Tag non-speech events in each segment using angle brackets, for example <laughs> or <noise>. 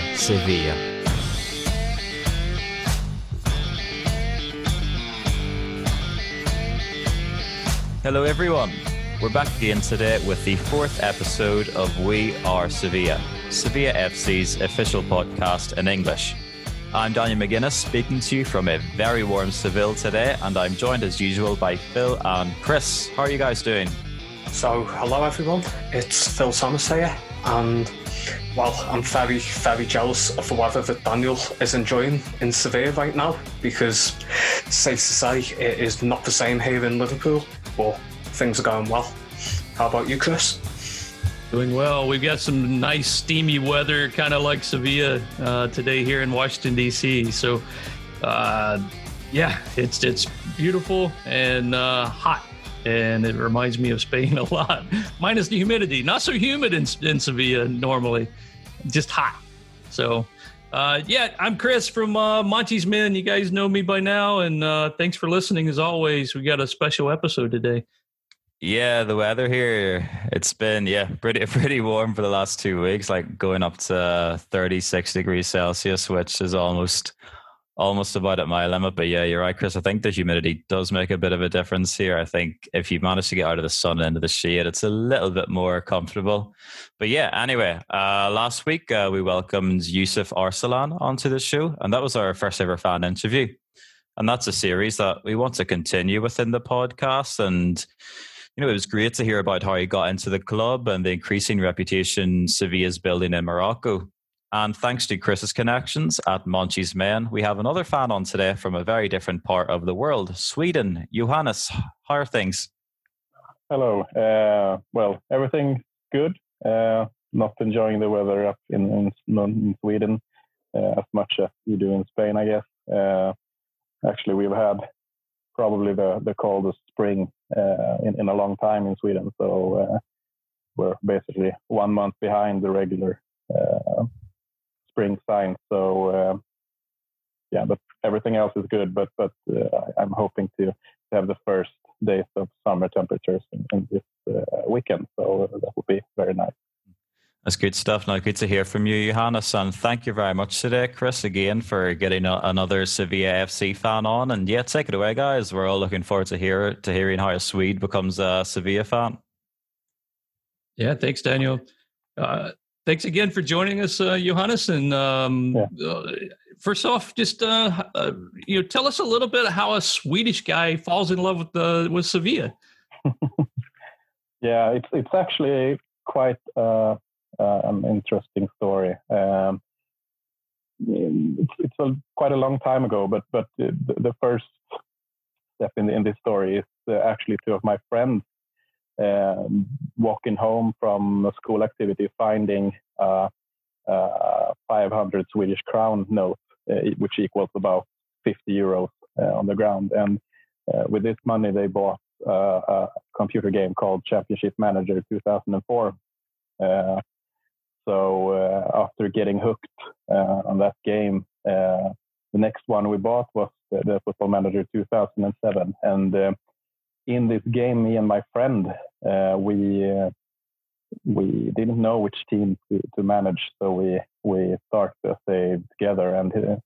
are Sevilla. Hello, everyone. We're back again today with the fourth episode of We Are Sevilla, Sevilla FC's official podcast in English. I'm Daniel McGuinness speaking to you from a very warm Seville today, and I'm joined as usual by Phil and Chris. How are you guys doing? So, hello everyone, it's Phil Thomas here, and well, I'm very, very jealous of the weather that Daniel is enjoying in Sevilla right now because, safe to say, it is not the same here in Liverpool, but things are going well. How about you, Chris? Doing well. We've got some nice steamy weather, kind of like Sevilla uh, today here in Washington D.C. So, uh, yeah, it's it's beautiful and uh, hot, and it reminds me of Spain <laughs> a lot. Minus the humidity, not so humid in, in Sevilla normally, just hot. So, uh, yeah, I'm Chris from uh, Monchi's Men. You guys know me by now, and uh, thanks for listening. As always, we got a special episode today. Yeah, the weather here, it's been, yeah, pretty <laughs> pretty warm for the last two weeks, like going up to 36 degrees Celsius, which is almost almost about at my limit. But yeah, you're right, Chris. I think the humidity does make a bit of a difference here. I think if you manage to get out of the sun and into the shade, it's a little bit more comfortable. But yeah, anyway, uh, last week uh, we welcomed Yusuf Arsalan onto the show, and that was our first ever fan interview. And that's a series that we want to continue within the podcast. And you know, it was great to hear about how he got into the club and the increasing reputation Sevilla's building in Morocco. And thanks to Chris's connections at Monchi's Men, we have another fan on today from a very different part of the world, Sweden. Johannes, how are things? Hello. Uh, well, everything good. Uh, not enjoying the weather up in, in, in Sweden uh, as much as you do in Spain, I guess. Uh, actually, we've had probably the, the coldest spring uh, in, in a long time in Sweden. So uh, we're basically one month behind the regular spring signs. So uh, yeah, but everything else is good. But but uh, I'm hoping to have the first days of summer temperatures in, in this uh, weekend. So that would be very nice. That's good stuff. Now, good to hear from you, Johannes, and thank you very much today, Chris, again for getting a, another Sevilla FC fan on. And yeah, take it away, guys. We're all looking forward to hear to hearing how a Swede becomes a Sevilla fan. Yeah, thanks, Daniel. Uh, thanks again for joining us, uh, Johannes. And um, yeah. uh, first off, just uh, uh, you know, tell us a little bit of how a Swedish guy falls in love with the with Sevilla. <laughs> yeah, it's it's actually quite uh, uh, an interesting story. Um, it's, it's a, quite a long time ago, but but the, the first step in, the, in this story is uh, actually two of my friends walking home from a school activity, finding uh, uh, 500 Swedish crown note, uh, which equals about 50 euros uh, on the ground. And uh, with this money, they bought a computer game called Championship Manager 2004. So uh, after getting hooked uh, on that game, uh, the next one we bought was the, the Football Manager 2007. And in this game, me and my friend, we we didn't know which team to, to manage, so we we started to stay together, and uh,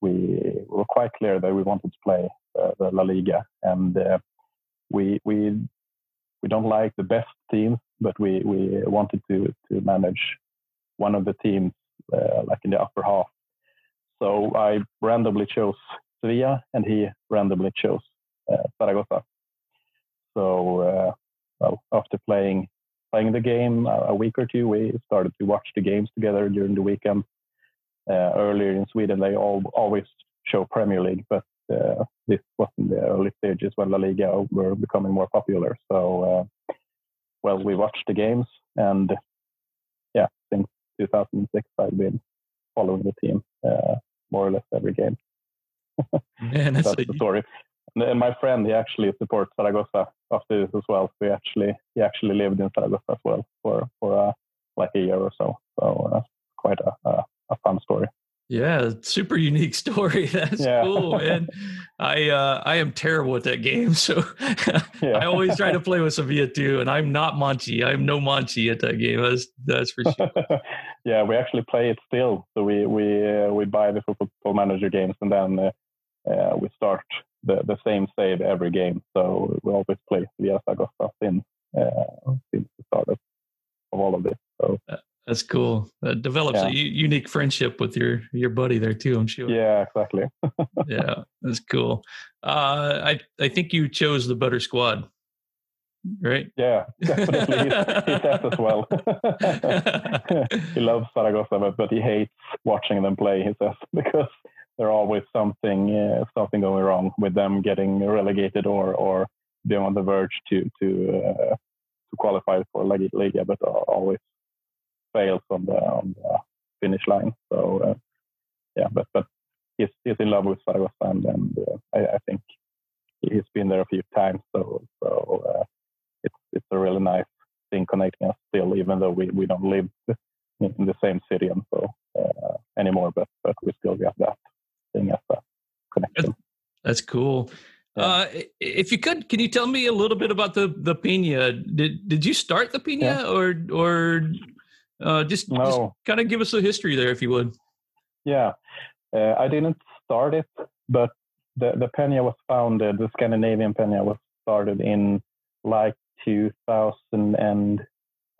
we were quite clear that we wanted to play uh, the La Liga, and uh, we we we don't like the best teams, but we we wanted to to manage one of the teams uh, like in the upper half. So I randomly chose Sevilla, and he randomly chose uh, Zaragoza. So uh, well, after playing playing the game a week or two, we started to watch the games together during the weekend. Uh, earlier in Sweden, they all always show Premier League, but uh, this was in the early stages when La Liga were becoming more popular. So, uh, well, we watched the games, and yeah, since 2006, I've been following the team uh, more or less every game. <laughs> Man, that's, that's the story. And my friend, he actually supports Zaragoza after this as well. So he actually he actually lived in Zaragoza as well for for uh, like a year or so. So uh, quite a, a, a fun story. Yeah, super unique story. <laughs> That's yeah. cool, <laughs> man. I uh, I am terrible at that game, <laughs> so. I always try to play with Sevilla too. And I'm not Monchi. I'm no Monchi at that game. That's that's for sure. yeah, we actually play it still. So we we uh, we buy the Football Manager games and then uh, uh, we start the, the same save every game. So we always play via Saragossa since uh, since the start of, of all of this. So that's cool. That develops yeah. a u- unique friendship with your your buddy there too. I'm sure. Yeah, exactly. <laughs> yeah, that's cool. Uh, I I think you chose the better squad, right? Yeah, definitely. he, says as well. <laughs> he loves Saragossa, but, but he hates watching them play. He says <laughs> because there's always something uh, something going wrong with them getting relegated or or being on the verge to to uh, to qualify for Liga, but always fails on the on the finish line. So uh, yeah, but but he's he's in love with Saragossa, and, and uh, I, I, think he's been there a few times. So so uh, it's it's a really nice thing connecting us still, even though we, we don't live in the same city and so uh, anymore. But but we still got that thing as a connection. That's cool. Yeah. Uh, if you could, can you tell me a little bit about the the Pena? Did did you start the Pena, yeah. or or uh, just, no. just kind of give us a history there, if you would. Yeah, uh, I didn't start it, but the the Pena was founded. The Scandinavian Pena was started in like 2000 and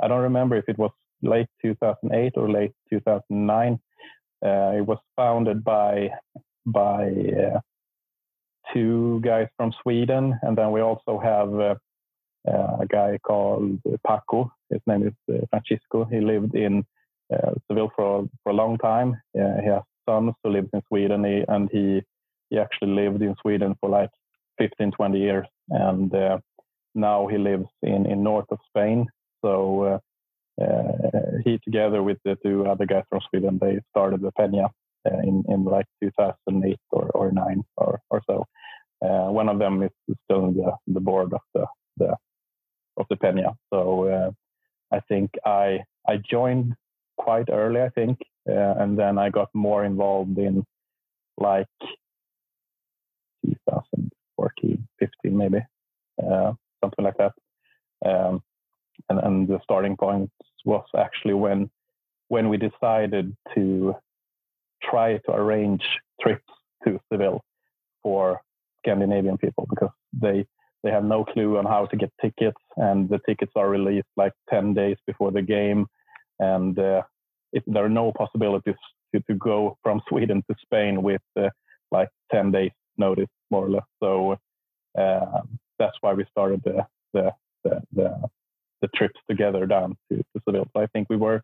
I don't remember if it was late 2008 or late 2009. Uh, it was founded by by uh, two guys from Sweden, and then we also have uh, uh a guy called Paco. His name is uh, Francisco. He lived in Seville for for a long time. he has sons who lives in Sweden, he, and he he actually lived in Sweden for like 15, 20 years, and now he lives in in north of Spain. So uh, he together with the two other guys from Sweden, they started the Pena uh, in in like 2008 or, or nine or or so. Uh, one of them is still in the, the board of the, the of the Pena. So I think I I joined quite early, I think, and then I got more involved in like 2014, 15 maybe, uh, something like that. Um, and, and the starting point was actually when when we decided to try to arrange trips to Seville for Scandinavian people because they they have no clue on how to get tickets and the tickets are released like 10 days before the game and uh, there are no possibilities to, to go from <laughs> Sweden to Spain with uh, like 10 days notice more or less so uh, that's why we started the the, the, the the trips together down to, to Seville. So I think we were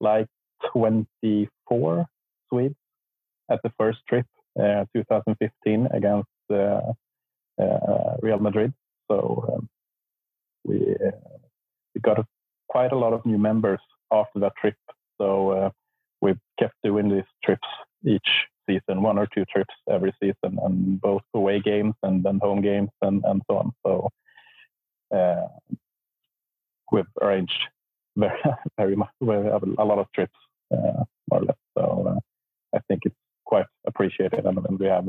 like 24 Swedes at the first trip, uh, 2015 against uh, uh, Real Madrid. So um, we we got a, quite a lot of new members after that trip. So we've kept doing these trips each season, one or two trips every season, and both away games and then home games and, and so on. So uh, we've arranged <laughs> very, very much, we a lot of trips, uh, more or less. So uh, I think it's quite appreciated, and, and, we have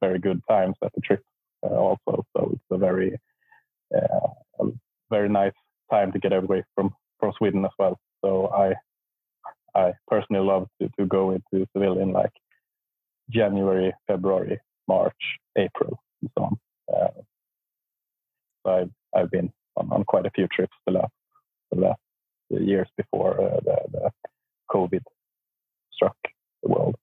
very good times at the trip uh, also. So it's a very, uh, very nice time to get away from from Sweden as well. So I, I personally love to, to go into Seville in like January, February, March, April, and so on. Uh, so I've, I've been on, on quite a few trips the last the last years before uh, the, the COVID struck the world.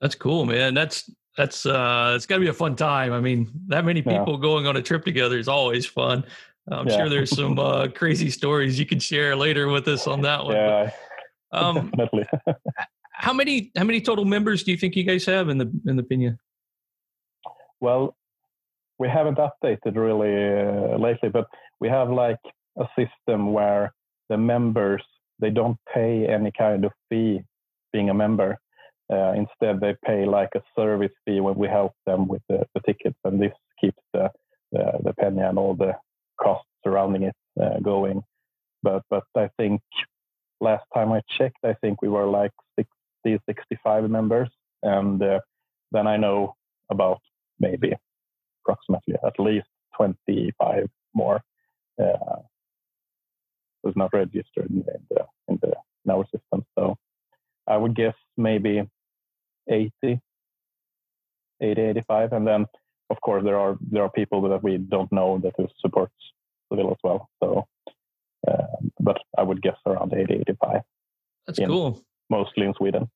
That's cool, man. That's that's uh it's got to be a fun time. I mean, that many people yeah. going on a trip together is always fun. I'm yeah. sure there's some uh, crazy stories you can share later with us on that one. Yeah, but, um, <laughs> definitely. how many how many total members do you think you guys have in the in the Pena? Well, we haven't updated really uh, lately, but we have like a system where the members they don't pay any kind of fee being a member. Uh, instead, they pay like a service fee when we help them with the, the tickets, and this keeps the, the, the Pena and all the costs surrounding it uh, going. But but I think last time I checked, I think we were like 60, 65 members, and uh, then I know about maybe approximately at least 25 more uh, was not registered in the, in the in our system. Maybe 80, 80, 85, and then of course there are there are people that we don't know that who supports Seville as well. So, uh, but I would guess around 80, 85. That's cool. Mostly in Sweden.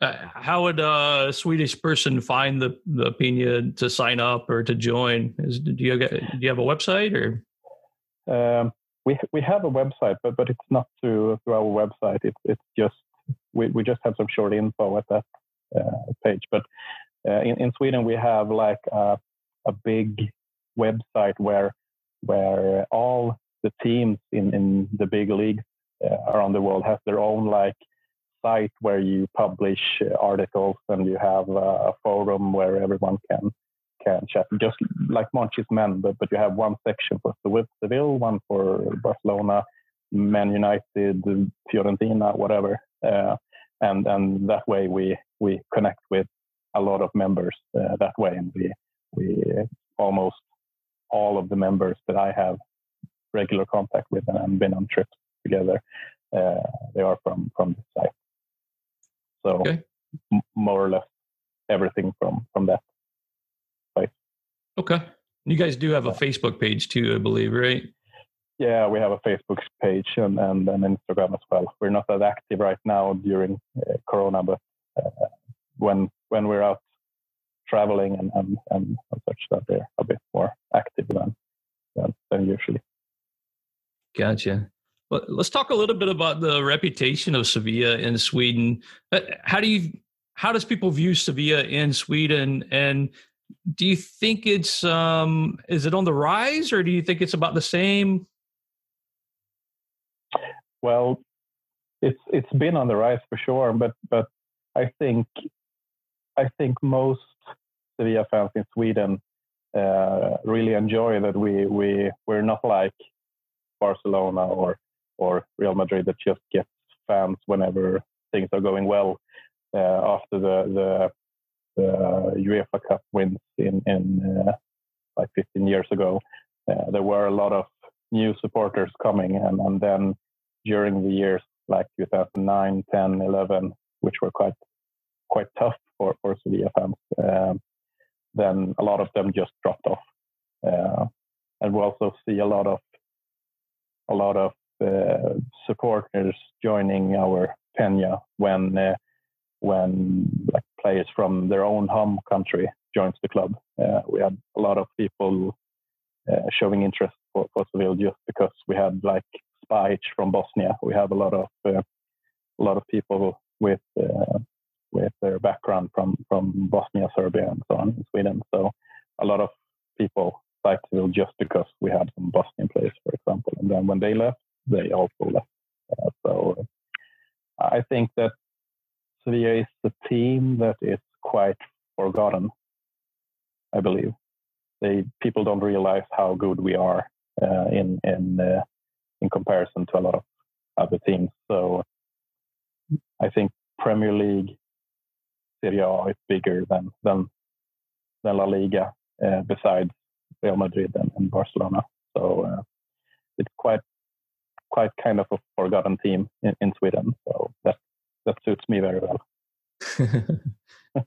Uh, how would a Swedish person find the the Peña to sign up or to join? Is, do you get, do you have a website or? Um, we we have a website, but but it's not through through our website. It's it's just we, we just have some short info at that uh, page. But uh, in in Sweden we have like a, a big website where where all the teams in in the big leagues uh, around the world have their own like site where you publish uh, articles and you have a forum where everyone can can chat, just like Monchi's Men, but, but you have one section for Seville, one for Barcelona, Man United, Fiorentina, whatever, and and that way we we connect with a lot of members uh, that way, and we we almost all of the members that I have regular contact with and been on trips together, uh, they are from from this site. So okay. m- more or less everything from from that place. Okay. You guys do have a Facebook page too, I believe, right? Yeah, we have a Facebook page and, and an Instagram as well. We're not that active right now during uh, Corona, but uh, when when we're out traveling and, and, and such, that they're a bit more active than, than, than usually. Gotcha. Well, let's talk a little bit about the reputation of Sevilla in Sweden. Uh, how do you how does people view Sevilla in Sweden and do you think it's um is it on the rise or do you think it's about the same? Well, it's it's been on the rise for sure, but but I think I think most Sevilla fans in Sweden uh, really enjoy that we we we're not like Barcelona or or Real Madrid that just gets fans whenever things are going well. Uh, after the, the, the UEFA Cup wins in in uh, like 15 years ago, uh, there were a lot of new supporters coming, and, and then during the years like 2009, 10, 11, which were quite quite tough for for Sevilla fans, um, then a lot of them just dropped off. Uh, and we also see a lot of a lot of uh, supporters joining our Peña when uh, when like players from their own home country joins the club. Uh, we had a lot of people showing interest for, for Seville just because we had like Spahić from Bosnia. We have a lot of a lot of people with with their background from from Bosnia, Serbia, and so on in Sweden. So a lot of people like Seville just because we had some Bosnian players, for example. And then when they left, they also left. Uh, so I think that Sevilla is the team that is quite forgotten. I believe they people don't realize how good we are uh, in in uh, in comparison to a lot of other teams. So I think Premier League Serie A is bigger than than than La Liga, uh, besides Real Madrid and, and Barcelona. So uh, it's quite quite kind of a forgotten team in, in Sweden. So that that suits me very well. <laughs>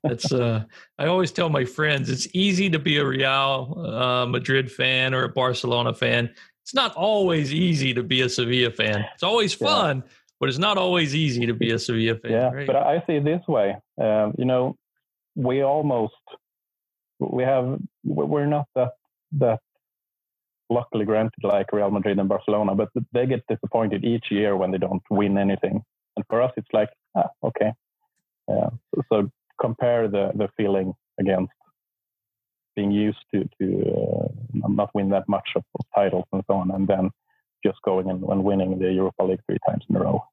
That's uh I always tell my friends it's easy to be a Real uh, Madrid fan or a Barcelona fan. It's not always easy to be a Sevilla fan. It's always fun, yeah. but it's not always easy to be a Sevilla fan. Yeah, right? but I see it this way. Um, you know, we almost we have we're not that that luckily granted like Real Madrid and Barcelona, but they get disappointed each year when they don't win anything. And for us, it's like, ah, okay. Yeah. So, so, compare the, the feeling against being used to to uh, not win that much of, of, titles and so on, and then just going and, and winning the Europa League three times in a row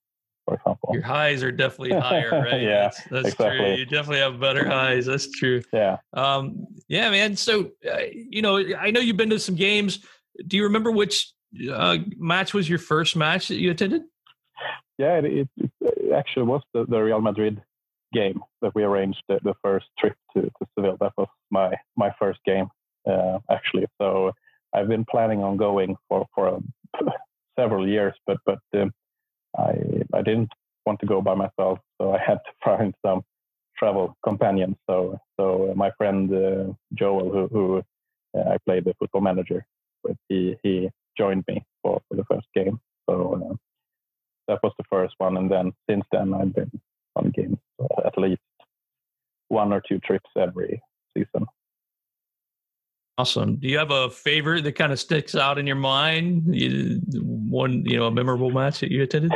for example. Your highs are definitely <laughs> higher, right? yeah, that's, that's exactly. true. You definitely have better highs. That's true. Yeah. Um, yeah, man. So, uh, you know, I know you've been to some games. Do you remember which uh, match was your first match that you attended? Yeah, it, it, it actually was the, the, Real Madrid game that we arranged the, the, first trip to, to Seville. That was my my first game, uh, actually. So I've been planning on going for for <laughs> several years, but but um, I I didn't want to go by myself, so I had to <laughs> find some travel companions. So so my friend uh, Joel, who, who uh, I played the football manager with, he he joined me for, for the first game. So uh, that was the first one, and then since then I've been on games at least one or two trips every season. Awesome. Do you have a favorite that kind of sticks out in your mind? You, one, you know, a memorable match that you attended?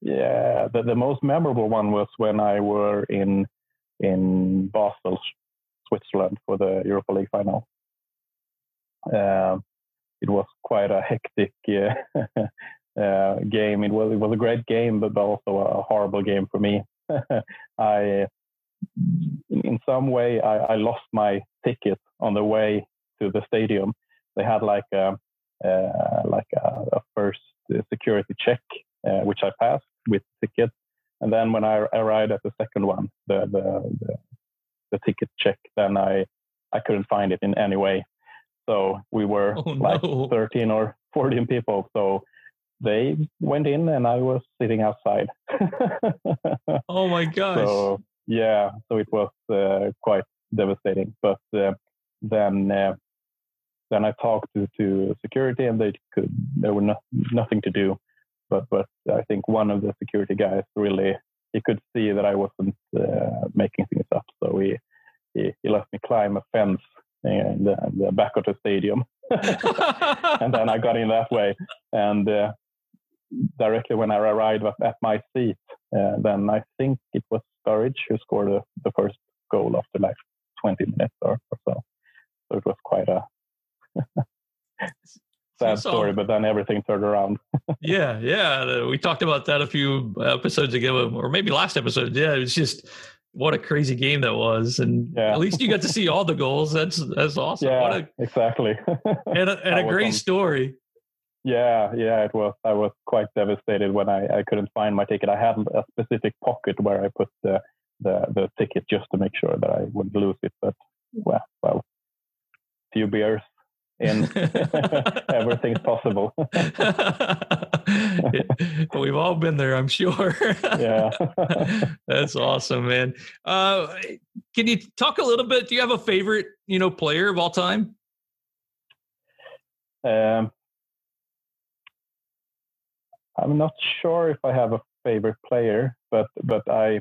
Yeah, the, the most memorable one was when I were in in Basel, Switzerland, for the Europa League final. Uh, it was quite a hectic <laughs> uh, uh, game. It was it was a great game, but also a horrible game for me. <laughs> I, in some way, I, I lost my ticket on the way to the stadium. They had like a uh, like a, a, first security check, uh, which I passed with ticket, and then when I arrived at the second one, the the, the, the ticket check, then I I couldn't find it in any way. So we were oh, like no. 13 or 14 people. So they went in and I was sitting outside. <laughs> oh my gosh. So yeah, so it was uh, quite devastating. But uh, then uh, then I talked to, to security, and they could there were no, nothing to do. But but I think one of the security guys really he could see that I wasn't uh, making things up, so he, he, he let me climb a fence in the, in the back of the stadium, <laughs> <laughs> and then I got in that way. And uh, directly when I arrived at my seat, uh, then I think it was Sturridge who scored the, the first goal after like 20 minutes or, or so. So it was quite a <laughs> sad so, story, but then everything turned around. <laughs> yeah, yeah. We talked about that a few episodes ago, or maybe last episode. Yeah, it was just what a crazy game that was, and yeah. at least you got to see all the goals. That's that's awesome. Yeah, a, exactly. <laughs> and a, and a great story. Yeah, yeah, it was. I was quite devastated when I, I couldn't find my ticket. I had a specific pocket where I put the, the, the ticket just to make sure that I wouldn't lose it. But well, well, few beers in, <laughs> everything's possible. <laughs> We've all been there, I'm sure. <laughs> yeah, that's awesome, man. Uh, can you talk a little bit? Do you have a favorite, you know, player of all time? Um, I'm not sure if I have a favorite player, but but I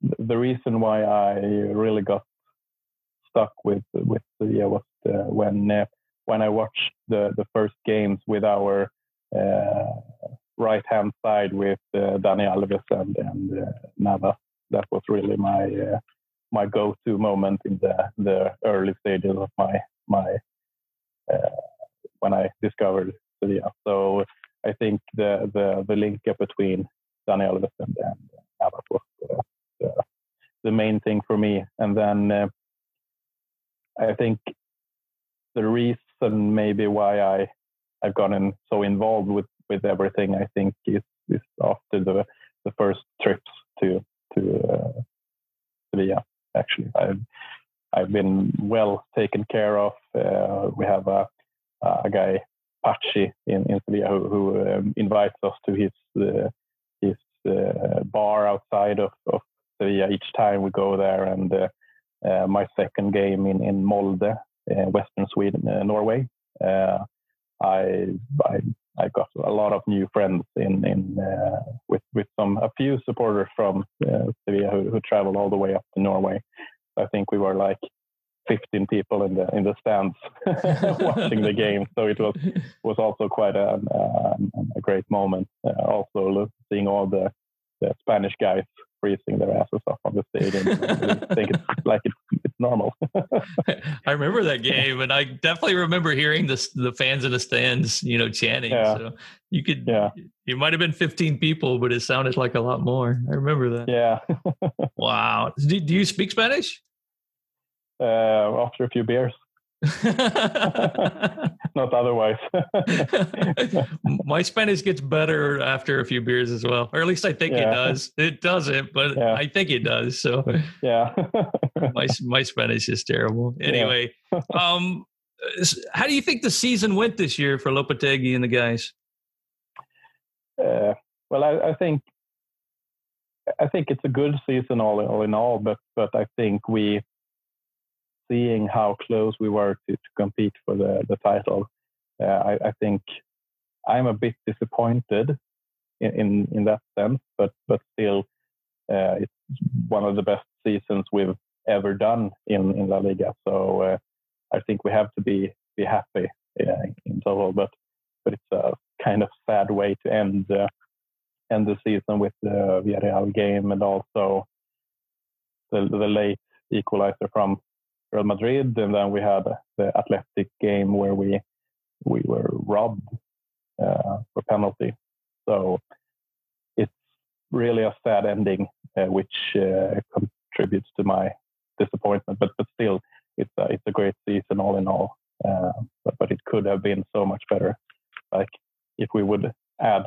the reason why I really got stuck with with yeah was uh, when uh, when I watched the the first games with our uh, right hand side with uh, Dani Alves and and uh. That was really my uh, my go to moment in the the early stages of my my uh, when I discovered Sevilla. So I think the the the link between Dani Alves and, Navas was the, the, the main thing for me. And then uh, I think the reason maybe why I I've gotten so involved with with everything I think is is after the the first trips to to uh, Sevilla. Actually, I've I've been well taken care of. Uh, we have a a guy Pachi in, in Sevilla who, who um, invites us to his uh, his uh, bar outside of, of Sevilla each time we go there. And uh, uh my second game in in Molde, Western Sweden, uh, Norway, uh, I, I I got a lot of new friends in in with with some a few supporters from Sevilla who, who traveled all the way up to Norway. I think we were like 15 people in the in the stands <laughs> watching the game. So it was was also quite a, a, a great moment. Uh, also seeing all the, the Spanish guys freezing their asses off on the stadium. I <laughs> think it's like it's, it's normal. <laughs> I remember that game, and I definitely remember hearing the the fans in the stands, you know, chanting. Yeah. So you could, yeah, you might have been 15 people, but it sounded like a lot more. I remember that. Yeah. wow. Do, do you speak Spanish? Uh, after a few beers. <laughs> Not otherwise. <laughs> My Spanish gets better after a few beers as well, or at least I think yeah. it does. It doesn't, but yeah. I think it does. So yeah, <laughs> my my Spanish is terrible. Anyway, yeah. um, how do you think the season went this year for Lopetegui and the guys? Uh, well, I, I think I think it's a good season all, all in all, but but I think we seeing how close we were to, to compete for the the title. Uh, I, I, think I'm a bit disappointed in, in, in that sense, but but still, uh, it's one of the best seasons we've ever done in in La Liga. So uh, I think we have to be be happy uh, in total. But but it's a kind of sad way to end end the season with the Villarreal game and also the, the late equalizer from Real Madrid, and then we had the Athletic game where we we were robbed uh, for penalty. So it's really a sad ending, uh, which uh, contributes to my disappointment. But but still, it's a, it's a great season all in all. Uh, but but it could have been so much better. Like if we would add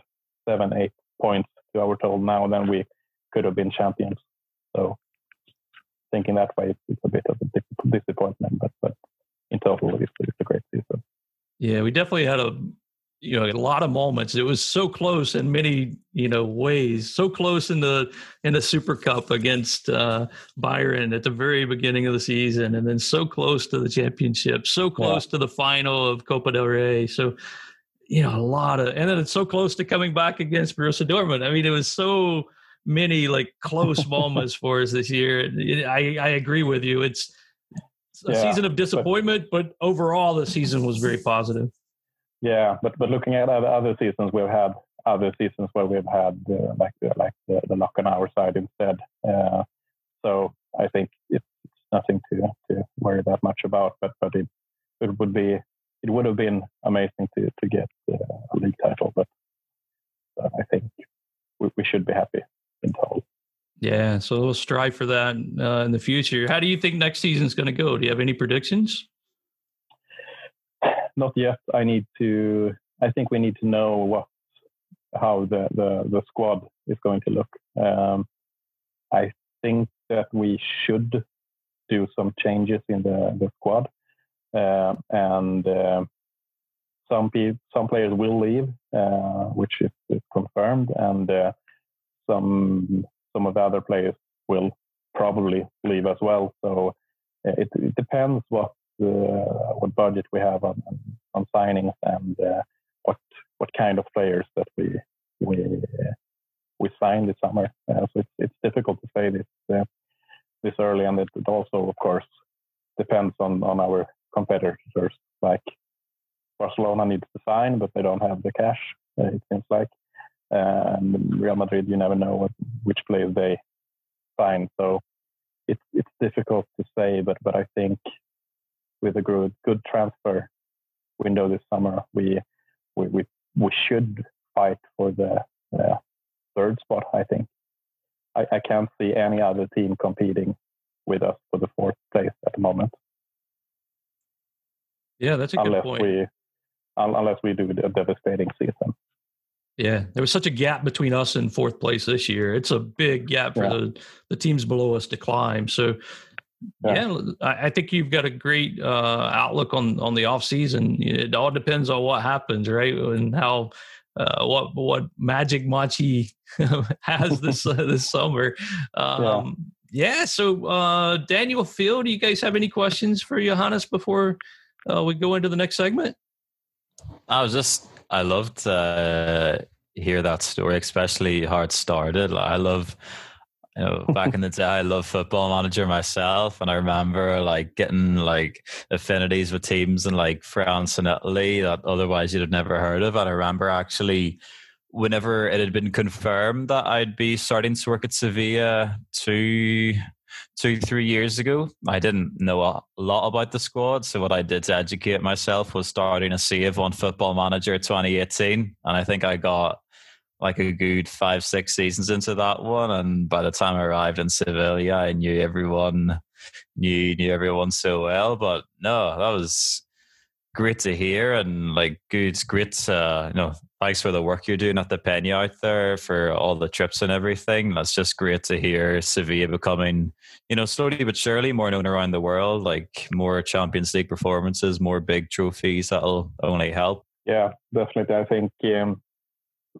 seven, eight points to our total now, then we could have been champions. So thinking that way, it's, a bit of a disappointment. But but in total, it's, it's a great season. Yeah, we definitely had a you know a lot of moments it was so close in many you know ways so close in the in the super cup against uh bayern at the very beginning of the season and then so close to the championship so close yeah. to the final of copa del rey so you know a lot of and then it's so close to coming back against borussia dortmund i mean it was so many like close <laughs> moments for us this year i i agree with you it's a yeah. season of disappointment but overall the season was very <laughs> positive yeah, but but looking at other seasons, we've had other seasons where we've had uh, like the, like the, the luck on our side instead. Uh, so I think it's, nothing to to worry that much about. But but it it would be it would have been amazing to to get uh, a league title. But, but I think we, we should be happy in total. Yeah, so we'll strive for that uh, in the future. How do you think next season's going to go? Do you have any predictions? not yet. I need to. I think we need to know what how the the, the squad is going to look. Um, I think that we should do some changes in the the squad, uh, and uh, some people some players will leave, uh, which is, is, confirmed, and uh, some some of the other players will probably leave as well. So uh, it, it depends what uh, what budget we have on, on signings and uh, what what kind of players that we we we sign this summer. Uh, so it's it's difficult to say this this early, and it, it also, of course, depends on on our competitors. Like Barcelona needs to sign, but they don't have the cash. it seems like. And Real Madrid, you never know what, which players they sign. So it's it's difficult to say, but but I think with a good good transfer window this summer, we we we, we should fight for the uh, third spot. I think I, I can't see any other team competing with us for the fourth place at the moment. Yeah, that's a unless good point. We, unless we do a devastating season. Yeah, there was such a gap between us and fourth place this year. It's a big gap for yeah. the the teams below us to climb. So yeah, yeah I think you've got a great uh, outlook on on the off season. It all depends on what happens, right, and how uh, what what magic Monchi <laughs> has this <laughs> uh, this summer. Um, yeah. yeah. So uh, Daniel Phil, do you guys have any questions for Johannes before uh, we go into the next segment? I was just I loved uh, hear that story, especially how it started. I love you know, <laughs> back in the day, I love football manager myself, and I remember like getting like affinities with teams in like France and Italy that otherwise you'd have never heard of. And I remember actually, whenever it had been confirmed that I'd be starting to work at Sevilla two, two, three years ago, I didn't know a lot about the squad. So what I did to educate myself was starting a save on Football Manager 2018, and I think I got like a good five, six seasons into that one. And by the time I arrived in Sevilla, I knew everyone, knew knew everyone so well. But no, that was great to hear and like good, great. Uh, you know, thanks for the work you're doing at the Peña out there for all the trips and everything. That's just great to hear Sevilla becoming, you know, slowly but surely more known around the world. Like more Champions League performances, more big trophies. That'll only help. Yeah, definitely. I think um,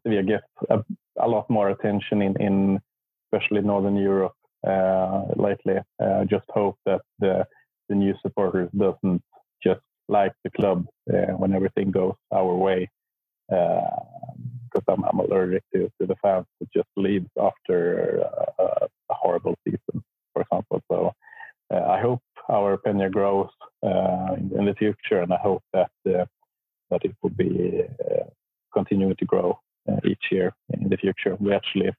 we get a, a, lot more attention in, in especially Northern Europe uh, lately. Uh, just hope that the the new supporters doesn't just like the club uh, when everything goes our way. Because I'm, I'm allergic to, to the fans that just leaves after a, a horrible season, our Peña grows uh, in, in, the future, and I hope that uh, that it will be uh, continuing to grow each year in the future. We actually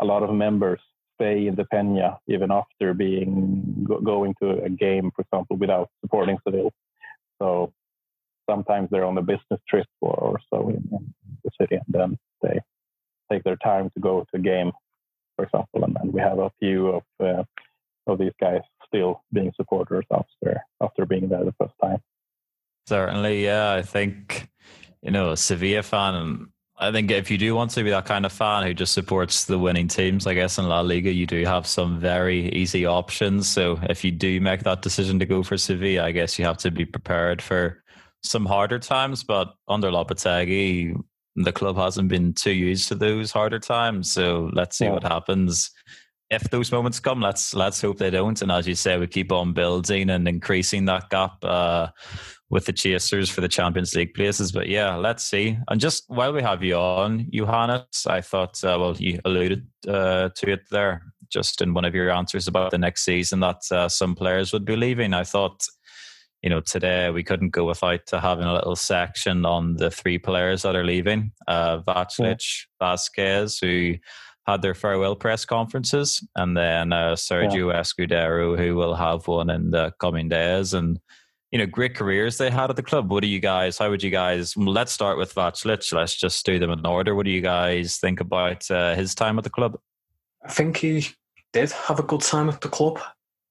a lot of members stay in the Peña even after being go, going to a game, for example, without supporting Seville. So sometimes they're on a business trip or, or so in, in, the city, and then they take their time to go to a game, for example. And, and we have a few of uh, of these guys still being supporters after after being there the first time. Certainly, yeah. I think you know, a Sevilla fan and I think if you do want to be that kind of fan who just supports the winning teams, I guess in La Liga you do have some very easy options. So if you do make that decision to go for Sevilla, I guess you have to be prepared for some harder times. But under Lopetegui, the club hasn't been too used to those harder times. So let's see yeah. what happens. If those moments come, let's let's hope they don't. And as you say, we keep on building and increasing that gap. Uh, with the chasers for the Champions League places. But yeah, let's see. And just while we have you on, Johannes, I thought, uh, well, you alluded uh, to it there just in one of your answers about the next season that uh, some players would be leaving. I thought, you know, today we couldn't go without having a little section on the three players that are leaving uh, yeah. Vasquez, who had their farewell press conferences, and then uh, Sergio yeah. Escudero, who will have one in the coming days. And you know, great careers they had at the club. What do you guys, how would you guys, let's start with Vaclik. Let's just do them in order. What do you guys think about uh, his time at the club? I think he did have a good time at the club.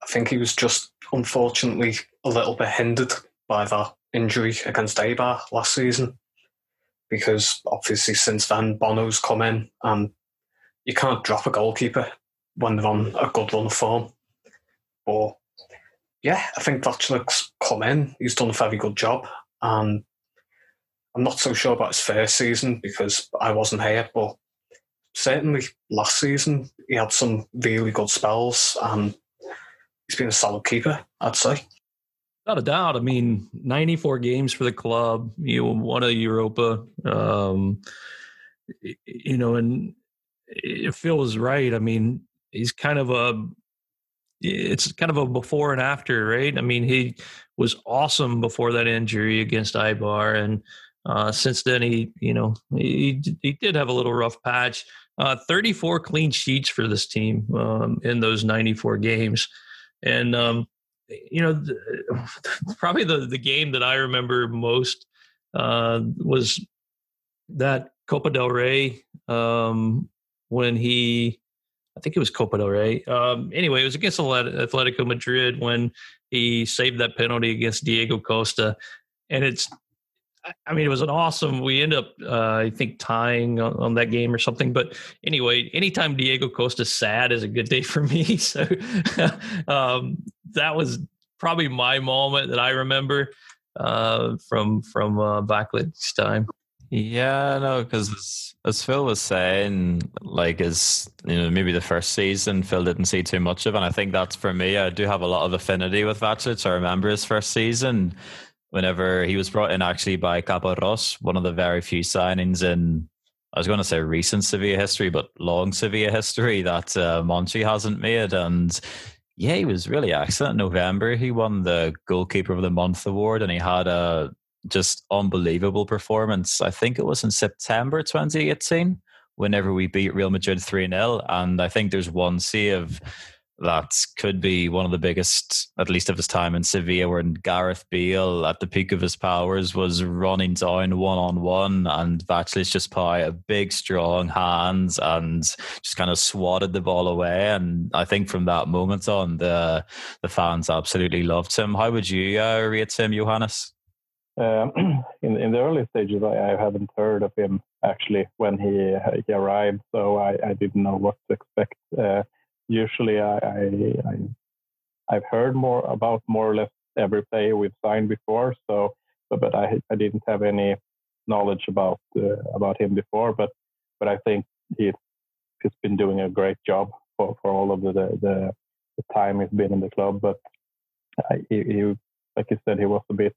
I think he was just unfortunately a little bit hindered by that injury against Eibar last season. Because obviously since then Bono's come in and you can't drop a goalkeeper when they're on a good run of form. But yeah, I think Vaclik's come in. He's done a very good job. And I'm not so sure about his first season because I wasn't here, but certainly last season he had some really good spells and he's been a solid keeper, I'd say. Not a doubt. I mean, 94 games for the club. You won a Europa. Um, you know, and Phil was right. I mean, he's kind of a it's kind of a before and after, right? I mean, he was awesome before that injury against Eibar, and uh, since then he, you know, he he did have a little rough patch. Uh, 34 clean sheets for this team um, in those 94 games, and um, you know, the, <laughs> probably the the game that I remember most uh, was that Copa del Rey um, when he I think it was Copa del Rey. Um, anyway, it was against Atletico Madrid when he saved that penalty against Diego Costa, and it's. I mean, it was an awesome. We end up, uh, I think, tying on, on, that game or something. But anyway, anytime Diego Costa's sad is a good day for me. <laughs> So um, that was probably my moment that I remember uh, from from uh, time. Yeah, no, because as Phil was saying, like as you know, maybe the first season Phil didn't see too much of, and I think that's for me. I do have a lot of affinity with Vaclik. I remember his first season whenever he was brought in actually by Caparrós, one of the very few signings in I was going to say recent Sevilla history, but long Sevilla history that uh, Monchi hasn't made. And yeah, he was really excellent. In November, he won the Goalkeeper of the Month award, and he had a just unbelievable performance. I think it was in September 2018 whenever we beat Real Madrid 3 0. And I think there's one save that could be one of the biggest, at least of his time in Sevilla, where Gareth Bale, at the peak of his powers, was running down one on one, and Vaclik just put a big, strong hands and just kind of swatted the ball away. And I think from that moment on, the the fans absolutely loved him. How would you uh, rate him, Johannes? Um, <clears throat> in in the early stages, I, I, haven't heard of him actually when he he arrived, so I, I didn't know what to expect. Uh, usually, I, I have heard more about more or less every player we've signed before, so but, but I I didn't have any knowledge about uh, about him before, but but I think he's he's been doing a great job for, for all of the, the, the time he's been in the club. But he, he, like you said, he was a bit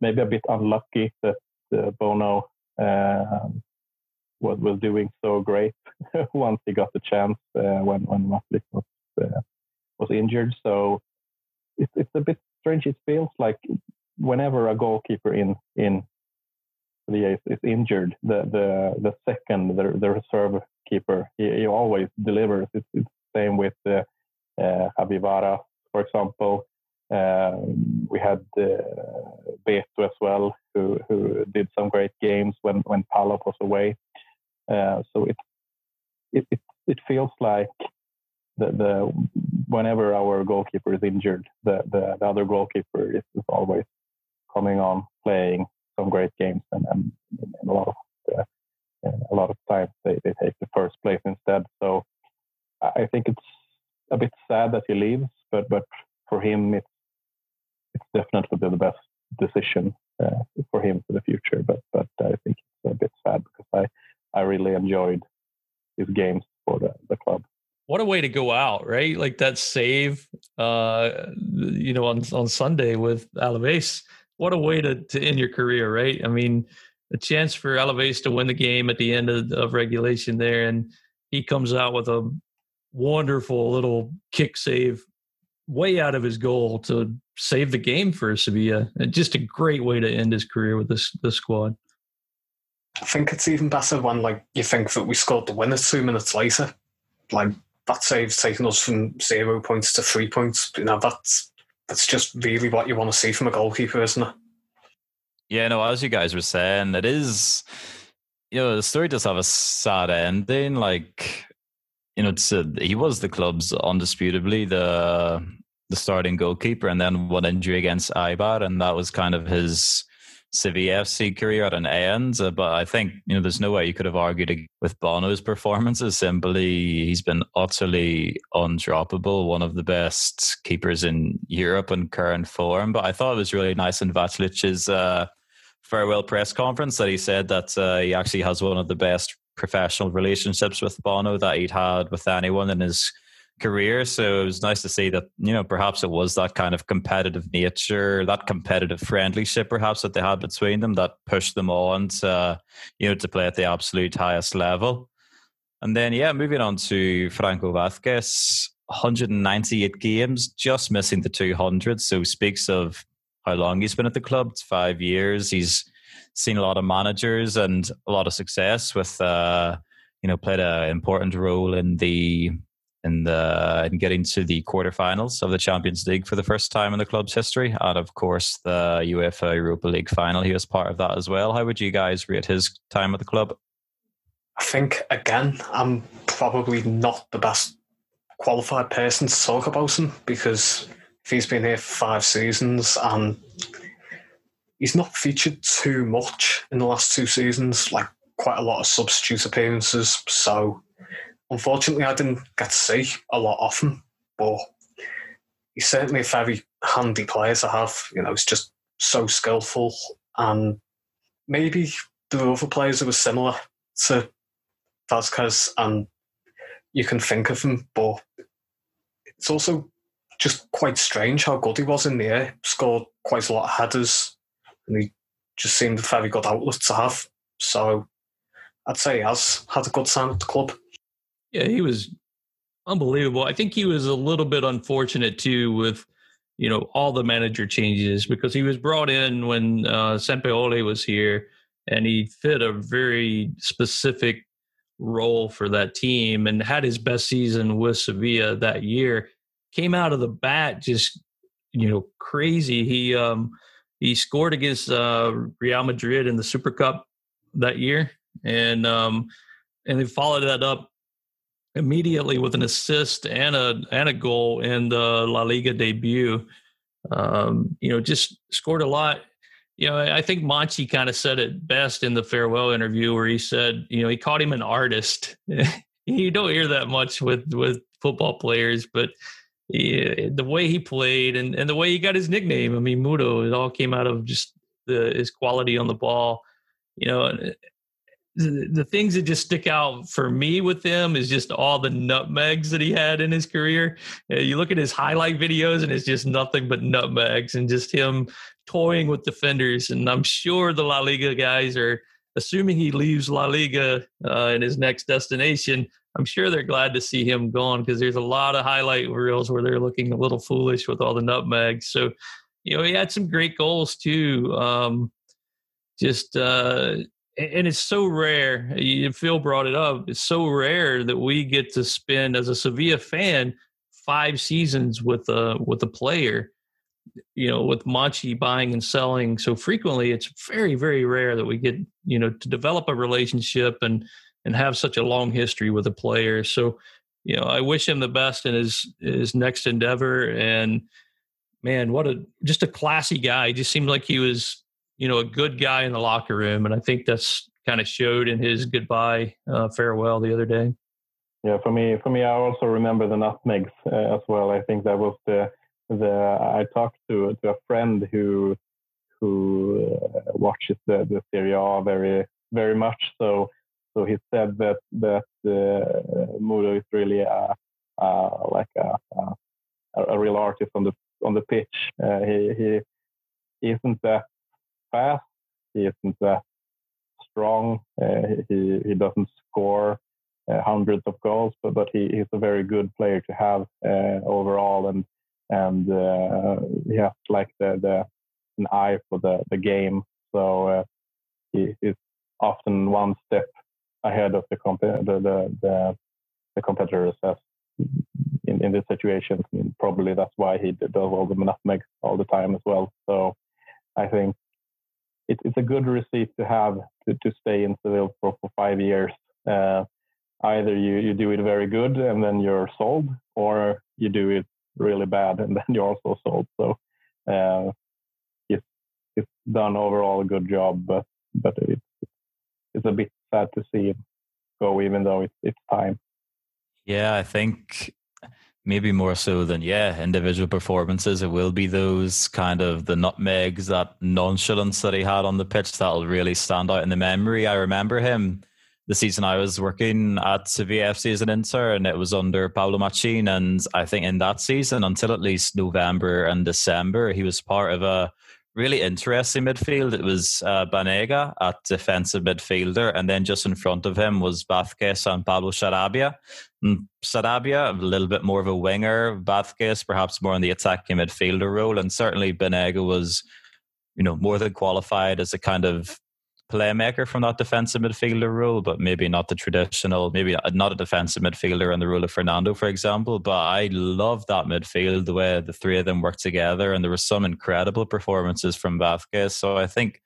maybe a bit unlucky that uh, Bono uh, was was doing so great <laughs> once he got the chance uh, when when Vaclik was uh, was injured. So it's it's a bit strange. It feels like whenever a goalkeeper in in the is, is injured, the the the second the, the reserve keeper he, he always delivers. It's, it's the same with uh, uh, for example. Um, we had uh, Beto as well, who who did some great games when when Palop was away. Uh, so it, it it it feels like the the whenever our goalkeeper is injured, the the, the other goalkeeper is, is, always coming on playing some great games, and, and, and a lot of uh, a lot of times they, they take the first place instead. So I think it's a bit sad that he leaves, but but for him it's it's definitely the best decision uh, for him for the future. But but I think it's a bit sad because I I really enjoyed his games for the, the club. What a way to go out, right? Like that save, uh, you know, on on Sunday with Alaves. What a way to to end your career, right? I mean, a chance for Alaves to win the game at the end of, of regulation there, and he comes out with a wonderful little kick save way out of his goal to save the game for Sevilla. And just a great way to end his career with this this squad. I think it's even better when like you think that we scored the winner two minutes later. Like that save's taking us from zero points to three points. You know, that's that's just really what you want to see from a goalkeeper, isn't it? Yeah, no, as you guys were saying, it is you know, the story does have a sad ending. Like, you know, it's he was the club's undisputably the the starting goalkeeper, and then one injury against Eibar, and that was kind of his Sevilla FC career at an end. Uh, but I think you know there's no way you could have argued with Bono's performances. Simply, he's been utterly undroppable, one of the best keepers in Europe in current form. But I thought it was really nice in Vaclik's uh, farewell press conference that he said that uh, he actually has one of the best professional relationships with Bono that he'd had with anyone in his career. So it was nice to see that, you know, perhaps it was that kind of competitive nature, that competitive friendlyship perhaps that they had between them that pushed them on to, you know, to play at the absolute highest level. And then, yeah, moving on to Franco Vazquez, 198 games, just missing the 200. So speaks of how long he's been at the club. It's five years. He's seen a lot of managers and a lot of success with, uh, you know, played an important role in the in the in getting to the quarterfinals of the Champions League for the first time in the club's history, and of course the UEFA Europa League final. He was part of that as well. How would you guys rate his time at the club? I think again, I'm probably not the best qualified person to talk about him because if he's been here five seasons and he's not featured too much in the last two seasons, like quite a lot of substitute appearances. So unfortunately, I didn't get to see a lot of him, but he's certainly a very handy player to have. You know, he's just so skillful, and maybe there were other players who were similar to Vazquez, and you can think of them, but it's also just quite strange how good he was in the air. Scored quite a lot of headers, and he just seemed a very good outlet to have. So I'd say he has had a good time at the club. Yeah, he was unbelievable. I think he was a little bit unfortunate too with you know all the manager changes because he was brought in when uh, Sampaoli was here, and he fit a very specific role for that team and had his best season with Sevilla that year. Came out of the bat just you know crazy. He um he scored against uh, Real Madrid in the Super Cup that year, and um and they followed that up immediately with an assist and a and a goal in the La Liga debut. Um, you know, just scored a lot. You know, I think Monchi kind of said it best in the farewell interview where he said, you know, he called him an artist. <laughs> you don't hear that much with with football players, but he, the way he played and, and the way he got his nickname, I mean, Mudo, it all came out of just the his quality on the ball. You know, the, the things that just stick out for me with him is just all the nutmegs that he had in his career. Uh, you look at his highlight videos, and it's just nothing but nutmegs and just him toying with defenders. And I'm sure the La Liga guys are assuming he leaves La Liga uh, in his next destination. I'm sure they're glad to see him gone because there's a lot of highlight reels where they're looking a little foolish with all the nutmegs. So, you know, he had some great goals too. Um, just uh, and it's so rare. Phil brought it up. It's so rare that we get to spend as a Sevilla fan five seasons with a with a player. You know, with Monchi buying and selling so frequently, it's very very rare that we get you know to develop a relationship and and have such a long history with a player. So, you know, I wish him the best in his his next endeavor. And man, what a just a classy guy. He just seemed like he was you know a good guy in the locker room, and I think that's kind of showed in his goodbye uh, farewell the other day. Yeah, for me, for me, I also remember the nutmegs uh, as well. I think that was the the I talked to to a friend who who uh, watches the the Serie A very very much. So so he said that that uh, Mudo is really a, a like a, a, a real artist on the on the pitch. Uh, he he isn't that fast. He isn't that strong. Uh, he he doesn't score uh, hundreds of goals, but but he, he's a very good player to have uh, overall, and and uh, he has like the the an eye for the the game. So he is often one step ahead of the comp- the, the the the competitors as in, in this situation. I mean, probably that's why he does all the nutmeg all the time as well. So I think it, it's a good receipt to have to, to stay in Seville for, for five years. Uh, either you, you do it very good and then you're sold, or you do it really bad and <laughs> then you're also sold. So uh, it's, it's done overall a good job, but but it's it's a bit sad to see it go, even though it's it's time. Yeah, I think maybe more so than yeah individual performances. It will be those kind of the nutmegs that nonchalance that he had on the pitch that'll really stand out in the memory. I remember him the season i was working at sevilla fc as an intern it was under pablo machin and i think in that season until at least november and december he was part of a really interesting midfield. It was uh, Banega at defensive midfielder, and then just in front of him was Vázquez and Pablo Sarabia. And Sarabia, a little bit more of a winger. Vázquez, perhaps more in the attacking midfielder role, and certainly Banega was, you know, more than qualified as a kind of playmaker from that defensive midfielder role, but maybe not the traditional, maybe not a defensive midfielder in the role of Fernando, for example. But I love that midfield, the way the three of them work together. And there were some incredible performances from Vázquez. So I think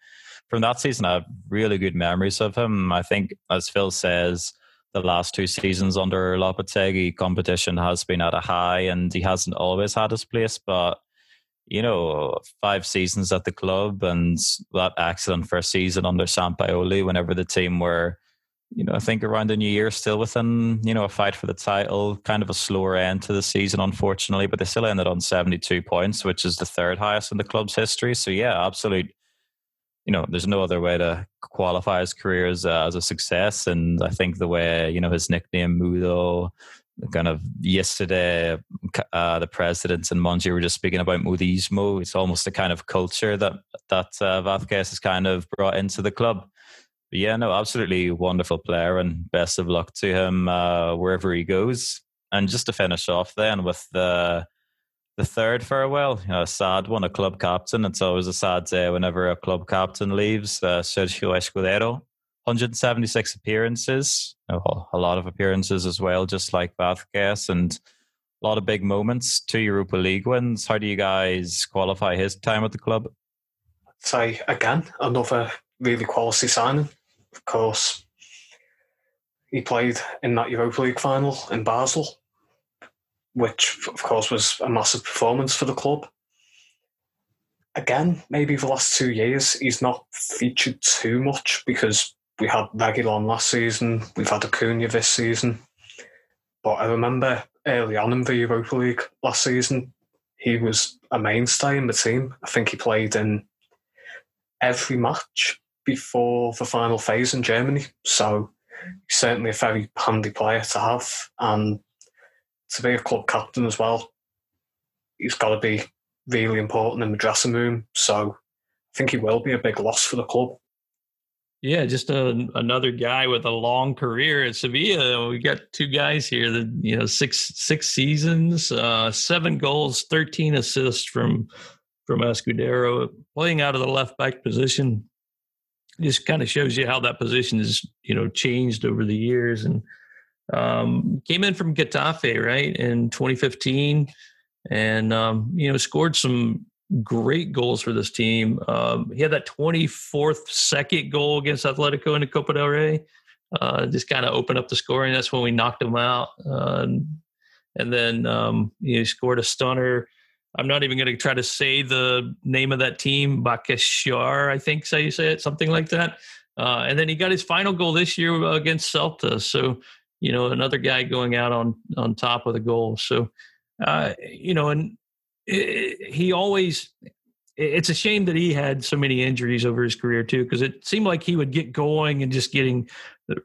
from that season, I have really good memories of him. I think, as Phil says, the last two seasons under Lopetegui, competition has been at a high and he hasn't always had his place, but you know, five seasons at the club and that excellent first season under Sampaoli whenever the team were, you know, I think around the new year still within, you know, a fight for the title, kind of a slower end to the season, unfortunately, but they still ended on 72 points, which is the third highest in the club's history. So, yeah, absolute, you know, there's no other way to qualify his career as, as a success. And I think the way, you know, his nickname, Mudo, kind of yesterday, uh, the presidents and Monchi were just speaking about modismo. It's almost a kind of culture that that uh, Vázquez has kind of brought into the club. But yeah, no, absolutely wonderful player, and best of luck to him uh, wherever he goes. And just to finish off then with the the third farewell, you know, a sad one, a club captain. It's always a sad day whenever a club captain leaves. Uh, Sergio Escudero 176 appearances, a lot of appearances as well, just like Vázquez, and a lot of big moments, two Europa League wins. How do you guys qualify his time at the club? Say again, another really quality signing. Of course, he played in that Europa League final in Basel, which of course was a massive performance for the club. Again, maybe the last two years he's not featured too much because we had Reguilón last season, we've had Acuna this season. But I remember early on in the Europa League last season, he was a mainstay in the team. I think he played in every match before the final phase in Germany. So he's certainly a very handy player to have. And to be a club captain as well, he's got to be really important in the dressing room. So I think he will be a big loss for the club. Yeah, just a, another guy with a long career at Sevilla. We got two guys here that you know six six seasons, uh, seven goals, thirteen assists from from Escudero, playing out of the left back position. Just kind of shows you how that position has you know changed over the years, and um, came in from Getafe right in 2015, and um, you know scored some great goals for this team. Um, he had that 24th second goal against Atletico in the Copa del Rey. Uh, just kind of opened up the scoring. That's when we knocked him out. Uh, and then um, he scored a stunner. I'm not even going to try to say the name of that team, Bakeshar, I think, so you say it, something like that. Uh, and then he got his final goal this year against Celta. So, you know, another guy going out on on top of the goal. So, uh, you know, and he always it's a shame that he had so many injuries over his career too because it seemed like he would get going and just getting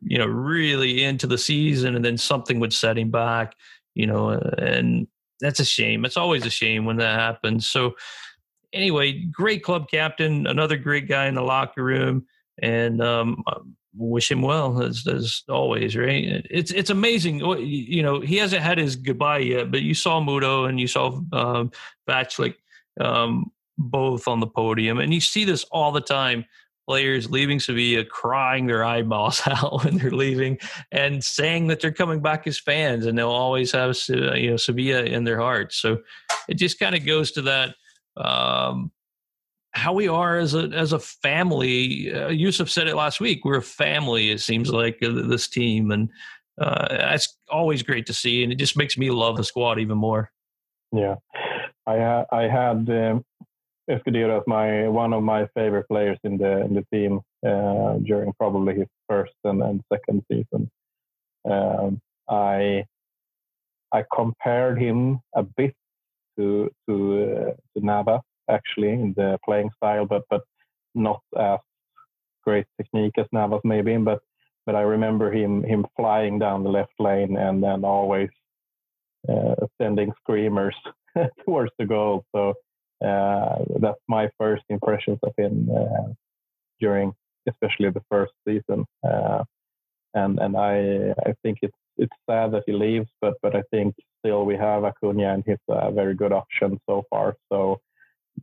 you know really into the season and then something would set him back you know and that's a shame. It's always a shame when that happens. So anyway great club captain another great guy in the locker room and um, wish him well as, as always right? It's it's amazing you know he hasn't had his goodbye yet but you saw Mudo and you saw um Vaclik, um both on the podium and you see this all the time. Players leaving Sevilla crying their eyeballs <laughs> out when they're leaving and saying that they're coming back as fans and they'll always have you know Sevilla in their hearts. So it just kind of goes to that um, how we are as a as a family. Uh, Yusuf said it last week. We're a family. It seems like uh, this team, and uh, that's always great to see, and it just makes me love the squad even more. Yeah, I ha- I had um, Escudero as my one of my favorite players in the in the team uh, during probably his first and, and second season. Um, I I compared him a bit to to uh, to Nava actually in the playing style, but but not as great technique as Navas maybe. But but I remember him him flying down the left lane and then always uh, sending screamers <laughs> towards the goal. So uh, that's my first impressions of him uh, during especially the first season. Uh, and and I I think it's it's sad that he leaves, but but I think still we have Acuna and he's a very good option so far. So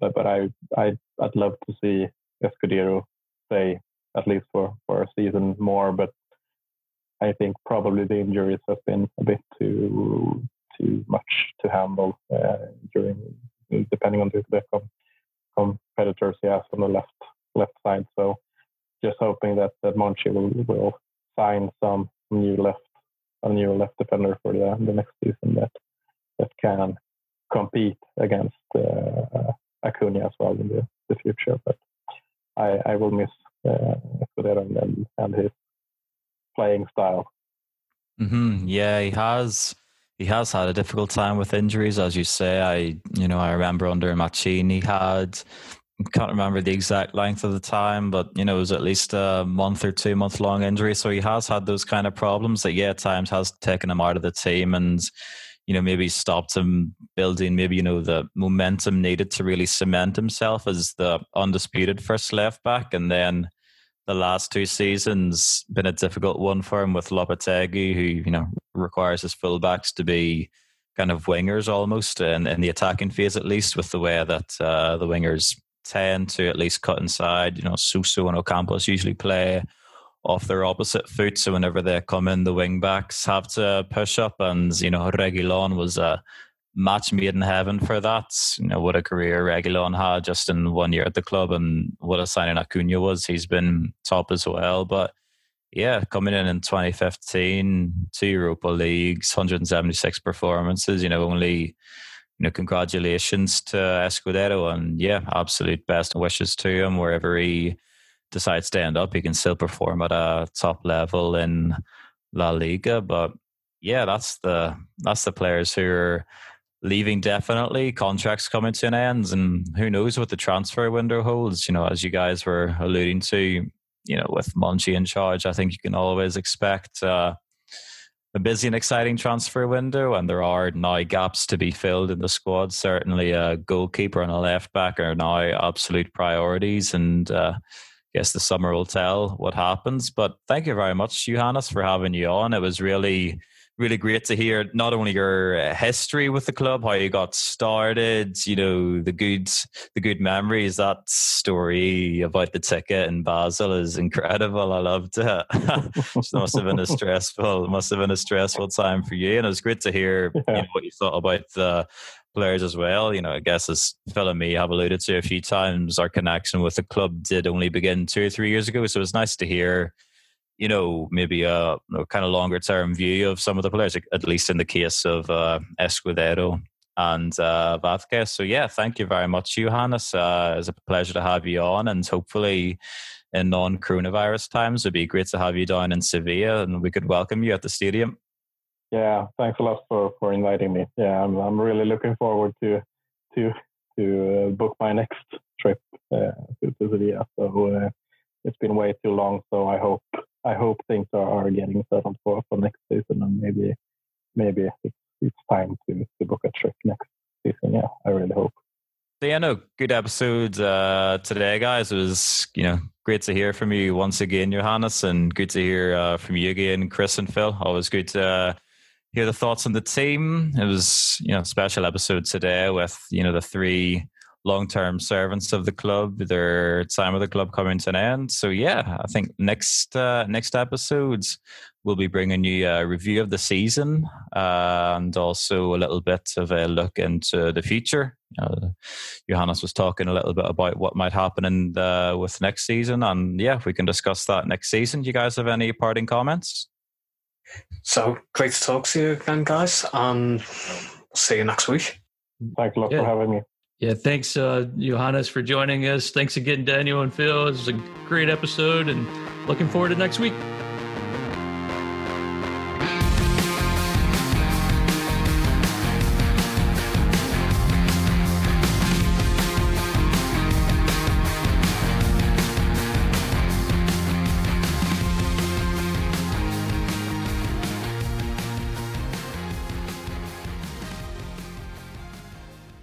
but but I I I'd love to see Escudero stay at least for for a season more. But I think probably the injuries have been a bit too too much to handle uh, during depending on the com- competitors he has on the left left side. So just hoping that that Monchi will will sign some new left a new left defender for the the next season that that can compete against uh, Acuna as well in the, the future. But I, I will miss uh, and, and his playing style. Mm-hmm. Yeah, he has. He has had a difficult time with injuries, as you say. I, you know, I remember under Mancini he had can't remember the exact length of the time, but you know, it was at least a month or two month long injury. So he has had those kind of problems that, yeah, at times has taken him out of the team and you know, maybe stopped him building maybe, you know, the momentum needed to really cement himself as the undisputed first left back. And then the last two seasons been a difficult one for him with Lopetegui, who, you know, requires his fullbacks to be kind of wingers almost in, in the attacking phase at least with the way that uh, the wingers tend to at least cut inside. You know, Suso and Ocampos usually play off their opposite foot. So whenever they come in, the wing backs have to push up. And, you know, Reguilon was a match made in heaven for that. You know, what a career Reguilon had just in one year at the club and what a signing Acuna was. He's been top as well. But yeah, coming in in 2015, two Europa Leagues, 176 performances, you know, only you know, congratulations to Escudero and yeah, absolute best wishes to him wherever he decides to end up, he can still perform at a top level in La Liga. But yeah, that's the that's the players who are leaving definitely. Contracts coming to an end, and who knows what the transfer window holds. You know, as you guys were alluding to, you know, with Monchi in charge, I think you can always expect uh, a busy and exciting transfer window, and there are now gaps to be filled in the squad. Certainly, a goalkeeper and a left back are now absolute priorities, and uh, guess the summer will tell what happens. But thank you very much, Johannes, for having you on. It was really really great to hear not only your uh, history with the club, how you got started, you know, the good the good memories. That story about the ticket in Basel is incredible. I loved it. <laughs> it must have been a <laughs> stressful must have been a stressful time for you, and it was great to hear yeah. you know, what you thought about the players as well. You know, I guess as Phil and me have alluded to a few times, our connection with the club did only begin two or three years ago. So it's nice to hear you know, maybe a, a kind of longer term view of some of the players, at least in the case of uh, Escudero and uh, Vázquez. So, yeah, thank you very much, Johannes. Uh, it's a pleasure to have you on, and hopefully, in non coronavirus times, it'd be great to have you down in Sevilla and we could welcome you at the stadium. Yeah, thanks a lot for, for inviting me. Yeah, I'm, I'm really looking forward to to to uh, book my next trip uh, to, to. So uh, it's been way too long. So I hope I hope things are, are getting settled for, for next season, and maybe maybe it's, it's time to, to book a trip next season. Yeah, I really hope. So Yeah, no, good episode uh, today, guys. It was you know great to hear from you once again, Johannes, and good to hear uh, from you again, Chris and Phil. Always good to uh, hear the thoughts on the team. It was you know special episode today with you know the three long-term servants of the club. Their time of the club coming to an end. So yeah, I think next uh, next episodes we'll be bringing you a review of the season uh, and also a little bit of a look into the future. Johannes was talking a little bit about what might happen in the, with next season, and yeah, we can discuss that next season. You guys have any parting comments? So great to talk to you again, guys, and see you next week. Thanks a lot yeah. for having me. Yeah, thanks, uh, Johannes, for joining us. Thanks again, Daniel and Phil. It was a great episode, and looking forward to next week.